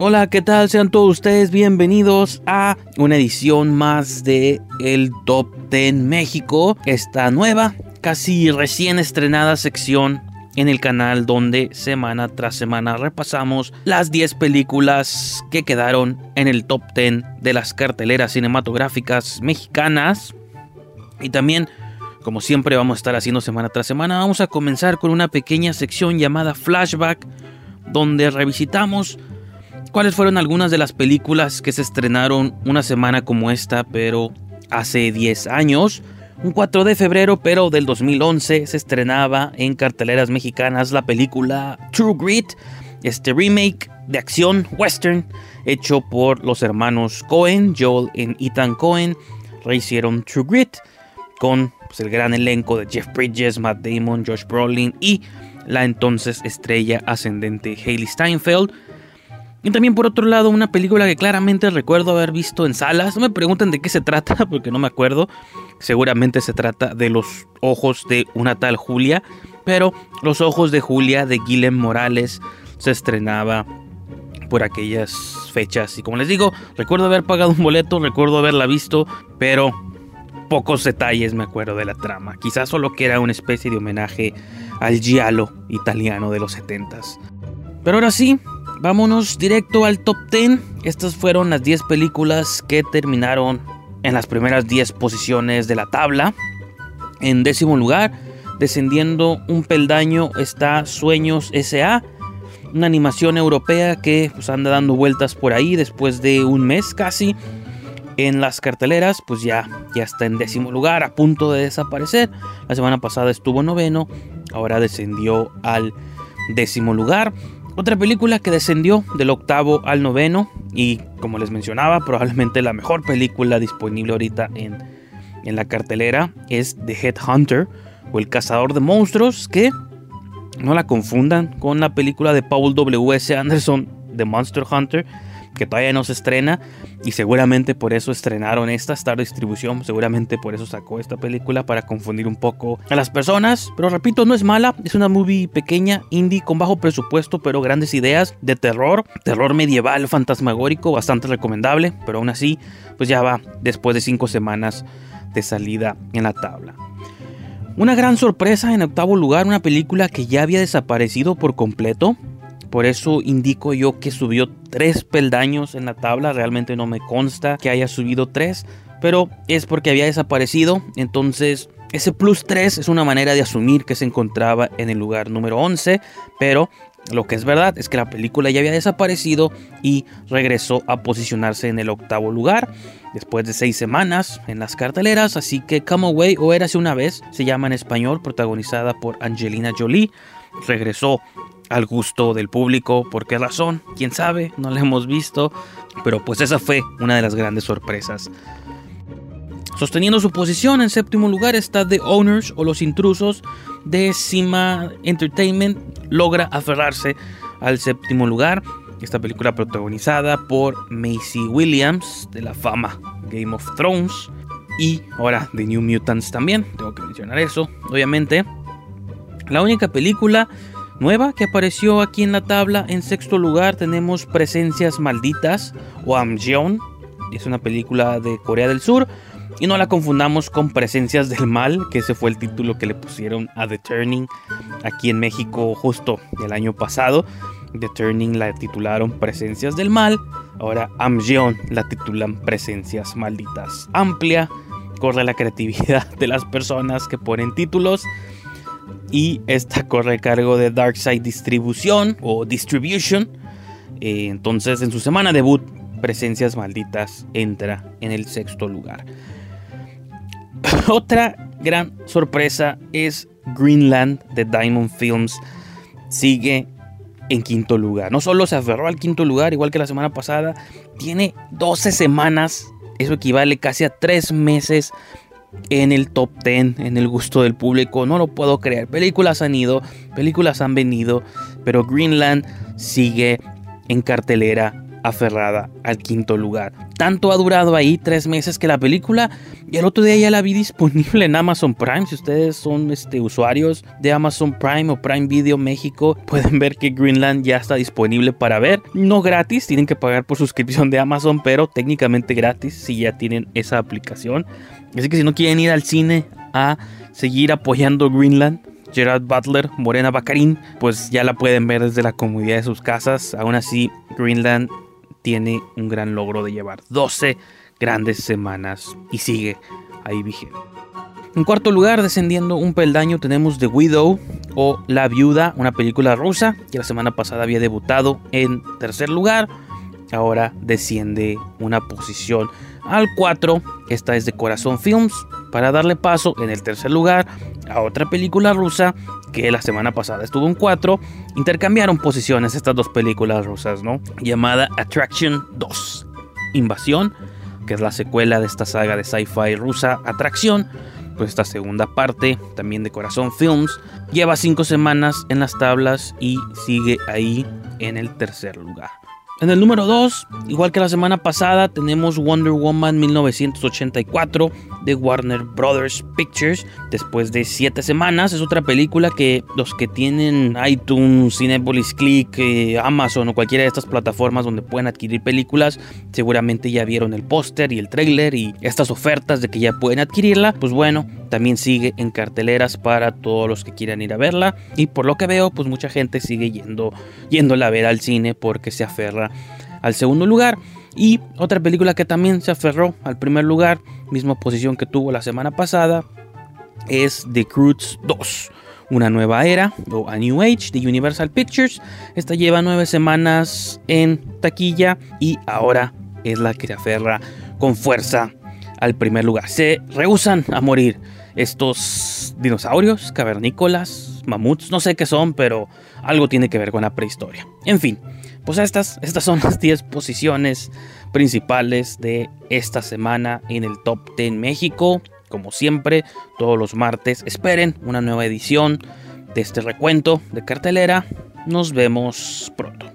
Hola, ¿qué tal? Sean todos ustedes bienvenidos a una edición más de el Top 10 México, esta nueva, casi recién estrenada sección en el canal donde semana tras semana repasamos las 10 películas que quedaron en el top 10 de las carteleras cinematográficas mexicanas. Y también, como siempre vamos a estar haciendo semana tras semana, vamos a comenzar con una pequeña sección llamada Flashback, donde revisitamos cuáles fueron algunas de las películas que se estrenaron una semana como esta, pero hace 10 años. Un 4 de febrero, pero del 2011, se estrenaba en carteleras mexicanas la película True Grit, este remake de acción western hecho por los hermanos Cohen, Joel y Ethan Cohen, rehicieron True Grit con pues, el gran elenco de Jeff Bridges, Matt Damon, Josh Brolin y la entonces estrella ascendente Hailey Steinfeld. Y también por otro lado una película que claramente recuerdo haber visto en salas. No me pregunten de qué se trata porque no me acuerdo. Seguramente se trata de los ojos de una tal Julia. Pero Los ojos de Julia de Guillem Morales se estrenaba por aquellas fechas. Y como les digo, recuerdo haber pagado un boleto, recuerdo haberla visto, pero pocos detalles me acuerdo de la trama. Quizás solo que era una especie de homenaje al giallo italiano de los 70s. Pero ahora sí, vámonos directo al top 10. Estas fueron las 10 películas que terminaron en las primeras 10 posiciones de la tabla. En décimo lugar, descendiendo un peldaño, está Sueños SA, una animación europea que pues, anda dando vueltas por ahí después de un mes casi en las carteleras, pues ya, ya está en décimo lugar, a punto de desaparecer. La semana pasada estuvo noveno, ahora descendió al décimo lugar. Otra película que descendió del octavo al noveno y como les mencionaba, probablemente la mejor película disponible ahorita en, en la cartelera es The Headhunter o El Cazador de Monstruos, que no la confundan con la película de Paul W.S. Anderson, The Monster Hunter, que todavía no se estrena y seguramente por eso estrenaron esta Star Distribución, seguramente por eso sacó esta película para confundir un poco a las personas, pero repito, no es mala, es una movie pequeña, indie, con bajo presupuesto, pero grandes ideas de terror, terror medieval, fantasmagórico, bastante recomendable, pero aún así, pues ya va después de cinco semanas de salida en la tabla. Una gran sorpresa en octavo lugar, una película que ya había desaparecido por completo, por eso indico yo que subió tres peldaños en la tabla. Realmente no me consta que haya subido tres. Pero es porque había desaparecido. Entonces ese plus 3 es una manera de asumir que se encontraba en el lugar número 11. Pero lo que es verdad es que la película ya había desaparecido y regresó a posicionarse en el octavo lugar después de seis semanas en las carteleras. Así que Come Away o Érase una vez se llama en español, protagonizada por Angelina Jolie, regresó al gusto del público. ¿Por qué razón? ¿Quién sabe? No la hemos visto. Pero pues esa fue una de las grandes sorpresas. Sosteniendo su posición en séptimo lugar está The Owners o Los Intrusos de Cima Entertainment. Logra aferrarse al séptimo lugar. Esta película protagonizada por Macy Williams de la fama Game of Thrones. Y ahora The New Mutants también. Tengo que mencionar eso, obviamente. La única película nueva que apareció aquí en la tabla. En sexto lugar tenemos Presencias Malditas o Amjeon. Es una película de Corea del Sur. Y no la confundamos con Presencias del Mal, que ese fue el título que le pusieron a The Turning aquí en México justo el año pasado. The Turning la titularon Presencias del Mal. Ahora Amjeon la titulan Presencias Malditas. Amplia, corre la creatividad de las personas que ponen títulos y esta corre a cargo de Darkside Distribución o Distribution. Eh, entonces, en su semana debut, Presencias Malditas entra en el sexto lugar. Otra gran sorpresa es Greenland de Diamond Films. Sigue en quinto lugar. No solo se aferró al quinto lugar, igual que la semana pasada, tiene 12 semanas. Eso equivale casi a 3 meses en el top 10, en el gusto del público. No lo puedo creer. Películas han ido, películas han venido, pero Greenland sigue en cartelera aferrada al quinto lugar. Tanto ha durado ahí tres meses que la película y el otro día ya la vi disponible en Amazon Prime. Si ustedes son este, usuarios de Amazon Prime o Prime Video México, pueden ver que Greenland ya está disponible para ver. No gratis, tienen que pagar por suscripción de Amazon, pero técnicamente gratis si ya tienen esa aplicación. Así que si no quieren ir al cine a seguir apoyando Greenland, Gerard Butler, Morena Bacarín, pues ya la pueden ver desde la comodidad de sus casas. Aún así, Greenland tiene un gran logro de llevar 12 grandes semanas y sigue ahí vigente. En cuarto lugar, descendiendo un peldaño, tenemos The Widow o La Viuda, una película rusa que la semana pasada había debutado en tercer lugar. Ahora desciende una posición al 4. Esta es de Corazón Films, para darle paso en el tercer lugar a otra película rusa que la semana pasada estuvo en 4. Intercambiaron posiciones estas dos películas rusas, ¿no? Llamada Attraction 2. Invasión, que es la secuela de esta saga de sci-fi rusa Atracción. Pues esta segunda parte, también de Corazón Films, lleva 5 semanas en las tablas y sigue ahí en el tercer lugar. En el número 2, igual que la semana pasada, tenemos Wonder Woman 1984 de Warner Brothers Pictures. Después de 7 semanas, es otra película que los que tienen iTunes, Cinepolis Click, eh, Amazon o cualquiera de estas plataformas donde pueden adquirir películas, seguramente ya vieron el póster y el trailer y estas ofertas de que ya pueden adquirirla. Pues bueno, también sigue en carteleras para todos los que quieran ir a verla. Y por lo que veo, pues mucha gente sigue yendo, yéndola a ver al cine porque se aferra al segundo lugar. Y otra película que también se aferró al primer lugar, misma posición que tuvo la semana pasada, es The Croods 2. Una nueva era o A New Age de Universal Pictures. Esta lleva nueve semanas en taquilla y ahora es la que se aferra con fuerza al primer lugar. Se rehusan a morir estos dinosaurios, cavernícolas, mamuts, no sé qué son, pero algo tiene que ver con la prehistoria. En fin, pues estas, estas son las 10 posiciones principales de esta semana en el Top 10 México. Como siempre, todos los martes esperen una nueva edición de este recuento de cartelera. Nos vemos pronto.